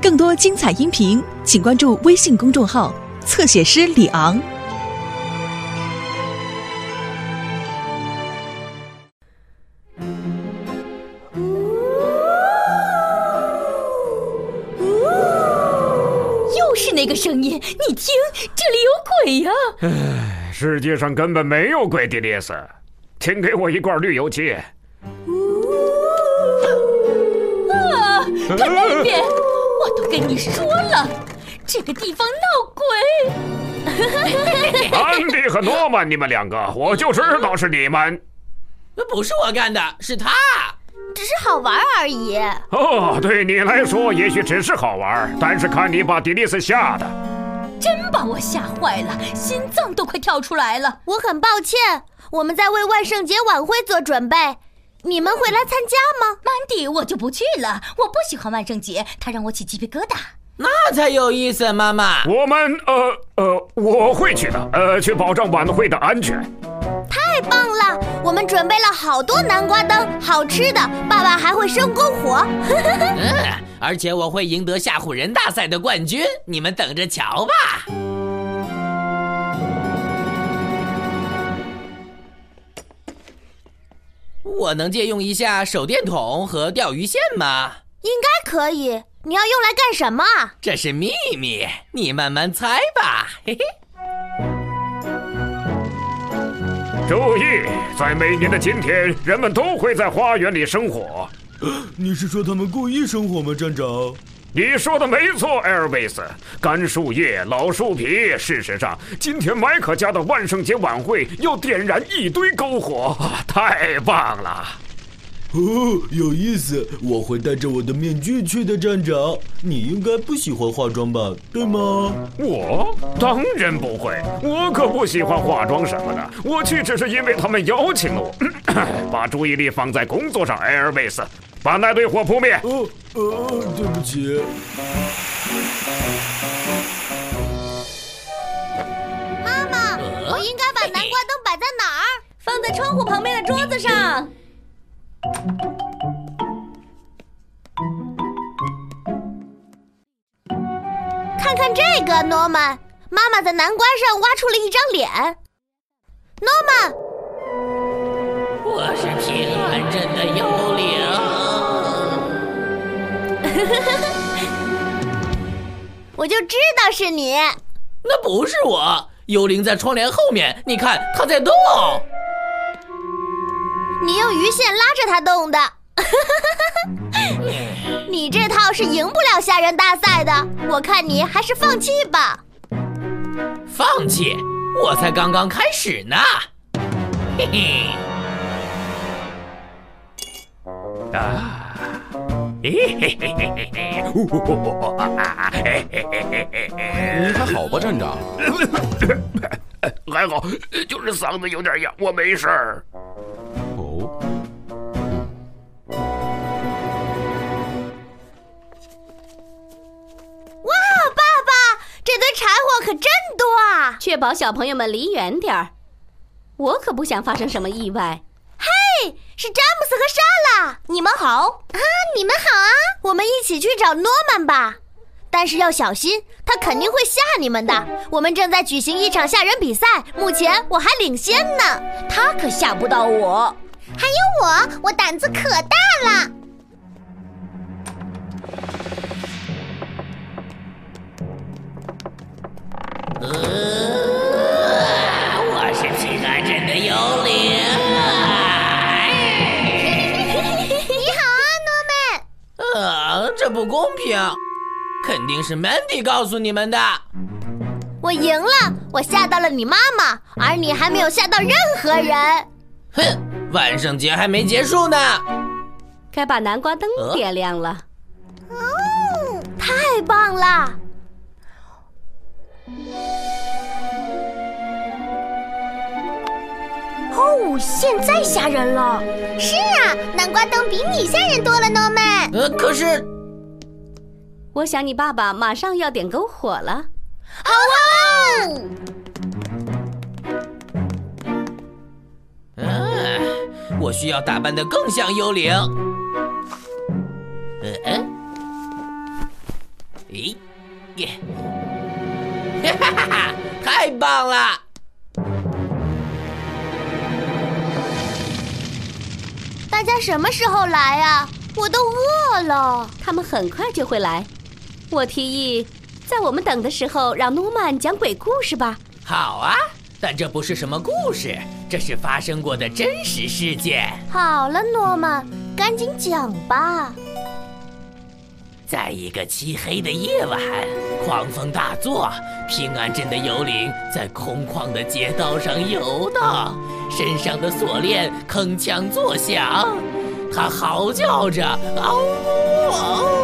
更多精彩音频，请关注微信公众号“侧写师李昂”。又是那个声音，你听，这里有鬼呀、世界上根本没有鬼，迪丽斯，请给我一罐绿油漆。看那边，我都跟你说了，这个地方闹鬼。安迪和诺曼，你们两个，我就知道是你们。不是我干的，是他。只是好玩而已。哦，对你来说也许只是好玩，但是看你把迪丽斯吓的。真把我吓坏了，心脏都快跳出来了。我很抱歉，我们在为万圣节晚会做准备。你们会来参加吗？曼迪，我就不去了，我不喜欢万圣节，它让我起鸡皮疙瘩。那才有意思，妈妈。我们呃呃，我会去的，呃，去保障晚会的安全。太棒了！我们准备了好多南瓜灯，好吃的。爸爸还会生篝火。嗯，而且我会赢得吓唬人大赛的冠军，你们等着瞧吧。我能借用一下手电筒和钓鱼线吗？应该可以。你要用来干什么？这是秘密，你慢慢猜吧。嘿嘿。注意，在每年的今天，人们都会在花园里生火。你是说他们故意生火吗，站长？你说的没错，艾尔维斯。干树叶、老树皮。事实上，今天麦克家的万圣节晚会要点燃一堆篝火，太棒了！哦，有意思。我会戴着我的面具去的，站长。你应该不喜欢化妆吧？对吗？我当然不会，我可不喜欢化妆什么的。我去只是因为他们邀请了我。把注意力放在工作上，艾尔维斯。把那堆火扑灭。哦，呃，对不起。妈妈，我应该把南瓜灯摆在哪儿？放在窗户旁边的桌子上。看看这个，诺曼。妈妈在南瓜上挖出了一张脸。诺曼，我是平安镇的幽灵。我就知道是你。那不是我，幽灵在窗帘后面，你看它在动。你用鱼线拉着它动的。你这套是赢不了吓人大赛的，我看你还是放弃吧。放弃？我才刚刚开始呢。嘿嘿。嘿嘿嘿嘿嘿！你还好吧，站长？还好，就是嗓子有点哑，我没事儿。哦。哇，爸爸，这堆柴火可真多啊！确保小朋友们离远点儿，我可不想发生什么意外。嘿，是詹姆斯和莎拉，你们好啊！你们好啊！我们一起去找诺曼吧，但是要小心，他肯定会吓你们的。我们正在举行一场吓人比赛，目前我还领先呢。他可吓不到我，还有我，我胆子可大了。呃，不公平，肯定是 Mandy 告诉你们的。我赢了，我吓到了你妈妈，而你还没有吓到任何人。哼，万圣节还没结束呢。该把南瓜灯点亮了。哦，太棒了！哦，现在吓人了。是啊，南瓜灯比你吓人多了，诺曼。呃，可是，我想你爸爸马上要点篝火了。好啊！嗯，我需要打扮的更像幽灵。嗯嗯，咦，耶！哈哈哈！太棒了！大家什么时候来呀？我都饿了。他们很快就会来。我提议，在我们等的时候，让诺曼讲鬼故事吧。好啊，但这不是什么故事，这是发生过的真实事件。好了，诺曼，赶紧讲吧。在一个漆黑的夜晚，狂风大作，平安镇的幽灵在空旷的街道上游荡，身上的锁链铿锵作响，他嚎叫着嗷呜嗷呜，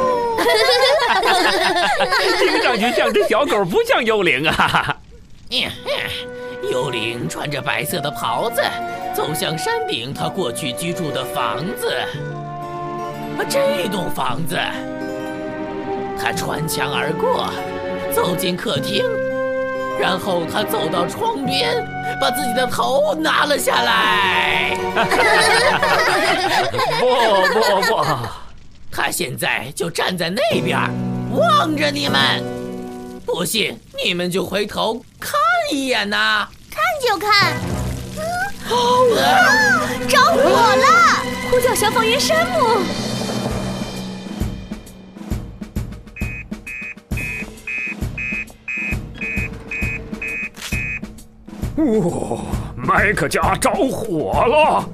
听上去像只小狗，不像幽灵啊！幽灵穿着白色的袍子，走向山顶他过去居住的房子。啊这栋房子。他穿墙而过，走进客厅，然后他走到窗边，把自己的头拿了下来。不不不，他现在就站在那边，望着你们。不信你们就回头看一眼呐！看就看。啊！着火了！呼叫消防员山姆。哦，麦克家着火了！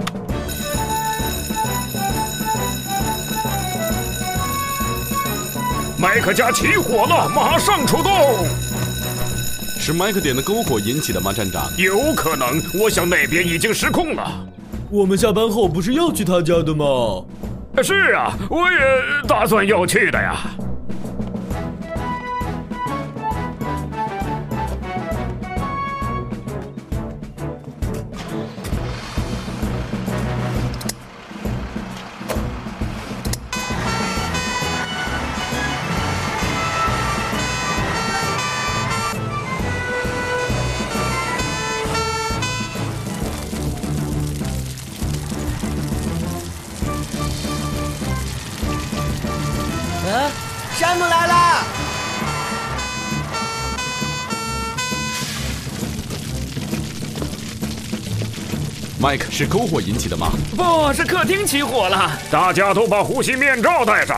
麦克家起火了，马上出动！是麦克点的篝火引起的吗，站长？有可能，我想那边已经失控了。我们下班后不是要去他家的吗？是啊，我也打算要去的呀。嗯，山姆来了！麦克是篝火引起的吗？不是客厅起火了，大家都把呼吸面罩戴上。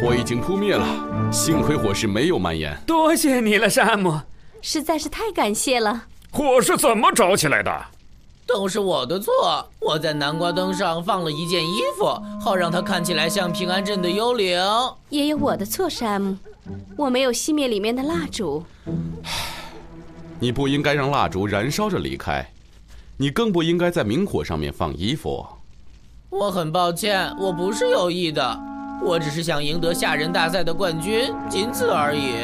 火已经扑灭了，幸亏火势没有蔓延。多谢你了，山姆。实在是太感谢了。火是怎么着起来的？都是我的错，我在南瓜灯上放了一件衣服，好让它看起来像平安镇的幽灵。也有我的错，山姆，我没有熄灭里面的蜡烛。你不应该让蜡烛燃烧着离开，你更不应该在明火上面放衣服。我很抱歉，我不是有意的，我只是想赢得吓人大赛的冠军，仅此而已。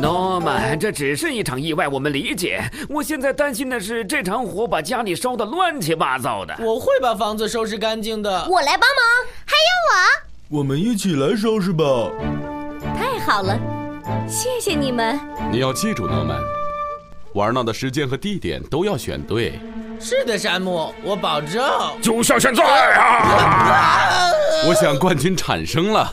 诺曼，这只是一场意外，我们理解。我现在担心的是，这场火把家里烧得乱七八糟的。我会把房子收拾干净的。我来帮忙，还有我们一起来收拾吧。太好了，谢谢你们。你要记住，诺曼，玩闹的时间和地点都要选对。是的，山姆，我保证。就像现在啊！我想冠军产生了。